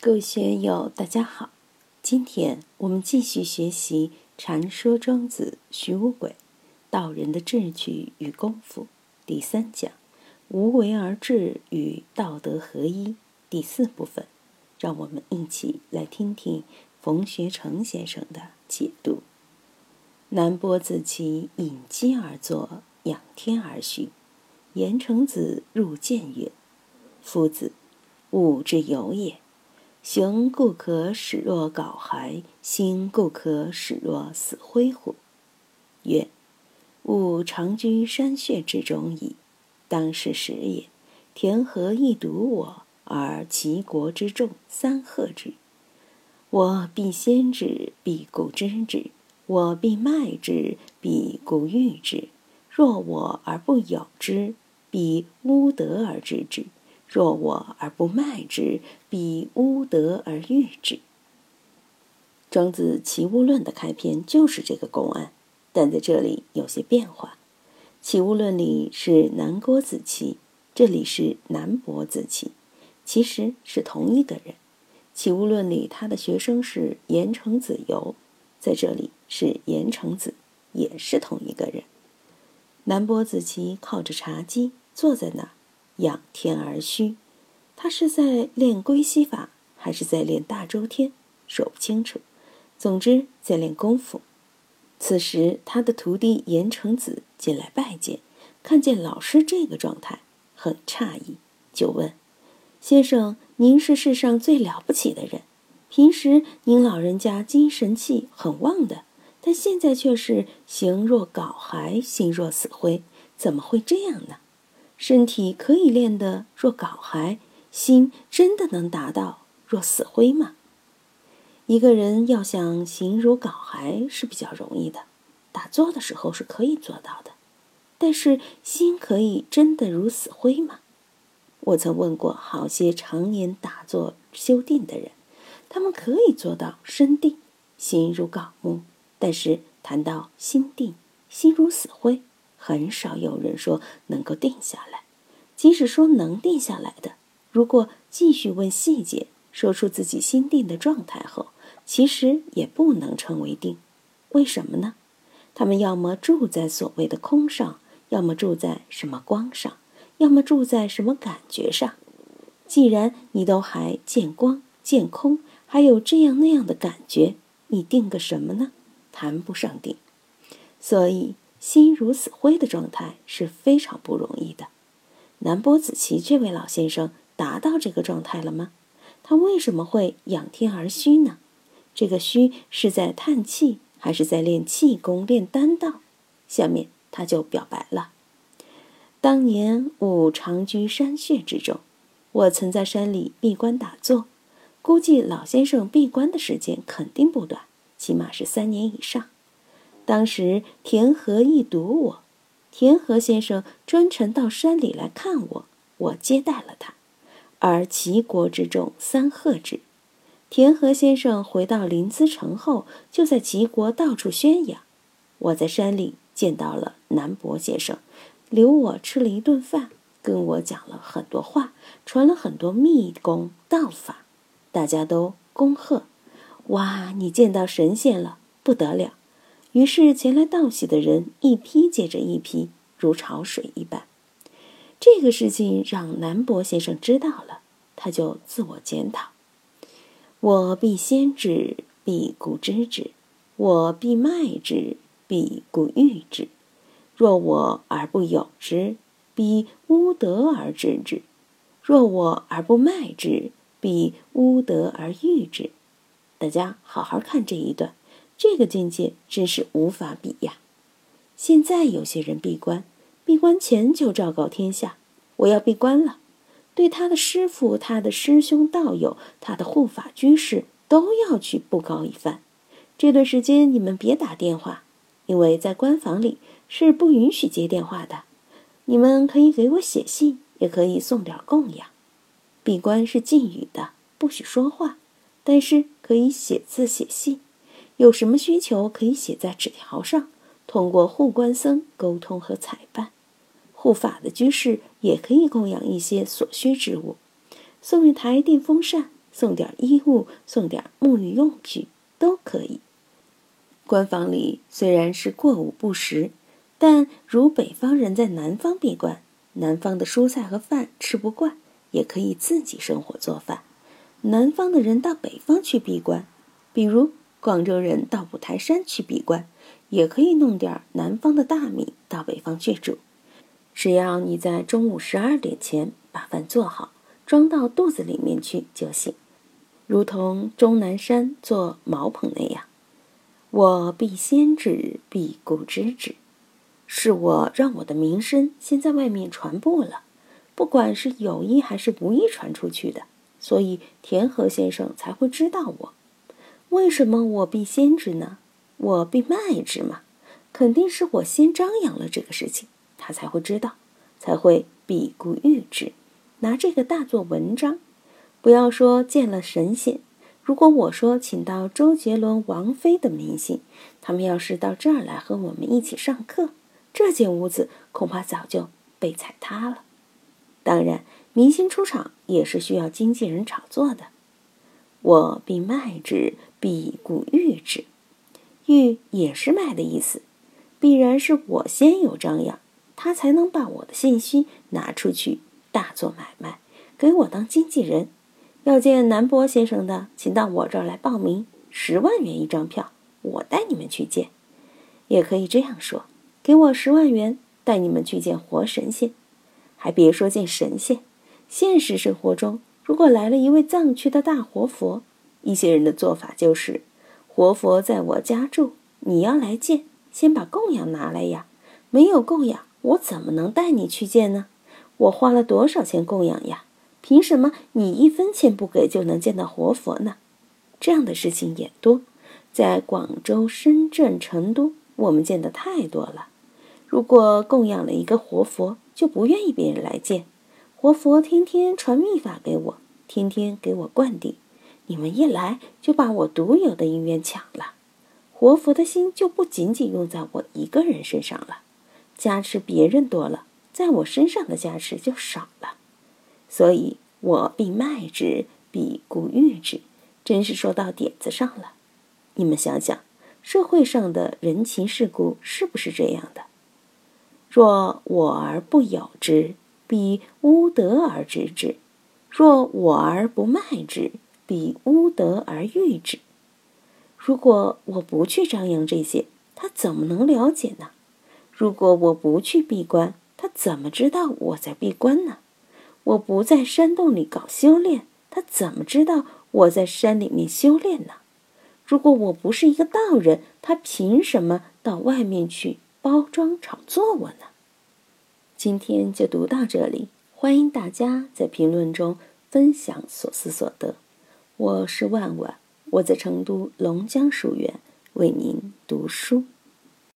各位学友，大家好！今天我们继续学习《禅说庄子·徐无鬼道人的智趣与功夫》第三讲“无为而治与道德合一”第四部分。让我们一起来听听冯学成先生的解读。南波子期隐机而坐，仰天而虚。言成子入见曰：“夫子，物之有也。”行故可使若槁骸，心故可使若死灰乎？曰：吾常居山穴之中矣。当是时也，田禾一独我，而齐国之众三贺之。我必先之，必固知之；我必卖之，必固欲之。若我而不有之，必污德而知之。若我而不卖之，必乌德而誉之。庄子《齐物论》的开篇就是这个公案，但在这里有些变化。《齐物论》里是南郭子期，这里是南伯子期，其实是同一个人。《齐物论》里他的学生是颜成子游，在这里是颜成子，也是同一个人。南伯子期靠着茶几坐在那儿。仰天而虚，他是在练归息法，还是在练大周天？说不清楚。总之，在练功夫。此时，他的徒弟严成子进来拜见，看见老师这个状态，很诧异，就问：“先生，您是世上最了不起的人，平时您老人家精神气很旺的，但现在却是形若槁骸，心若死灰，怎么会这样呢？”身体可以练得若槁骸，心真的能达到若死灰吗？一个人要想形如槁骸是比较容易的，打坐的时候是可以做到的。但是心可以真的如死灰吗？我曾问过好些常年打坐修定的人，他们可以做到身定，心如槁木，但是谈到心定，心如死灰。很少有人说能够定下来，即使说能定下来的，如果继续问细节，说出自己心定的状态后，其实也不能称为定。为什么呢？他们要么住在所谓的空上，要么住在什么光上，要么住在什么感觉上。既然你都还见光见空，还有这样那样的感觉，你定个什么呢？谈不上定。所以。心如死灰的状态是非常不容易的。南波子期这位老先生达到这个状态了吗？他为什么会仰天而虚呢？这个虚是在叹气，还是在练气功、练丹道？下面他就表白了：当年吾常居山穴之中，我曾在山里闭关打坐。估计老先生闭关的时间肯定不短，起码是三年以上。当时田和一睹我，田和先生专程到山里来看我，我接待了他，而齐国之众三贺之。田和先生回到临淄城后，就在齐国到处宣扬。我在山里见到了南伯先生，留我吃了一顿饭，跟我讲了很多话，传了很多秘功道法，大家都恭贺。哇，你见到神仙了，不得了！于是前来道喜的人一批接着一批，如潮水一般。这个事情让南博先生知道了，他就自我检讨：我必先知，必固知之；我必卖之，必固欲之。若我而不有之，必无德而知之；若我而不卖之，必无德而欲之。大家好好看这一段。这个境界真是无法比呀！现在有些人闭关，闭关前就昭告天下：“我要闭关了。”对他的师傅、他的师兄道友、他的护法居士都要去布告一番。这段时间你们别打电话，因为在官房里是不允许接电话的。你们可以给我写信，也可以送点供养。闭关是禁语的，不许说话，但是可以写字写信。有什么需求可以写在纸条上，通过护官僧沟通和采办。护法的居士也可以供养一些所需之物，送一台电风扇，送点衣物，送点沐浴用具都可以。官房里虽然是过午不食，但如北方人在南方闭关，南方的蔬菜和饭吃不惯，也可以自己生火做饭。南方的人到北方去闭关，比如广州人到五台山去闭关，也可以弄点南方的大米到北方去煮。只要你在中午十二点前把饭做好，装到肚子里面去就行，如同钟南山做茅棚那样。我必先知，必固知之，是我让我的名声先在外面传播了，不管是有意还是无意传出去的。所以田和先生才会知道我。为什么我必先知呢？我必卖之嘛，肯定是我先张扬了这个事情，他才会知道，才会必固预之，拿这个大做文章。不要说见了神仙，如果我说请到周杰伦、王菲等明星，他们要是到这儿来和我们一起上课，这间屋子恐怕早就被踩塌了。当然。明星出场也是需要经纪人炒作的，我必卖之，必固预之，预也是卖的意思，必然是我先有张扬，他才能把我的信息拿出去大做买卖，给我当经纪人。要见南波先生的，请到我这儿来报名，十万元一张票，我带你们去见。也可以这样说，给我十万元，带你们去见活神仙，还别说见神仙。现实生活中，如果来了一位藏区的大活佛，一些人的做法就是：活佛在我家住，你要来见，先把供养拿来呀。没有供养，我怎么能带你去见呢？我花了多少钱供养呀？凭什么你一分钱不给就能见到活佛呢？这样的事情也多，在广州、深圳、成都，我们见的太多了。如果供养了一个活佛，就不愿意别人来见。活佛天天传秘法给我，天天给我灌顶，你们一来就把我独有的姻缘抢了。活佛的心就不仅仅用在我一个人身上了，加持别人多了，在我身上的加持就少了。所以我必卖之，必固欲之，真是说到点子上了。你们想想，社会上的人情世故是不是这样的？若我而不有之。必无得而知之，若我而不卖之，必无德而誉之。如果我不去张扬这些，他怎么能了解呢？如果我不去闭关，他怎么知道我在闭关呢？我不在山洞里搞修炼，他怎么知道我在山里面修炼呢？如果我不是一个道人，他凭什么到外面去包装炒作我呢？今天就读到这里，欢迎大家在评论中分享所思所得。我是万万，我在成都龙江书院为您读书。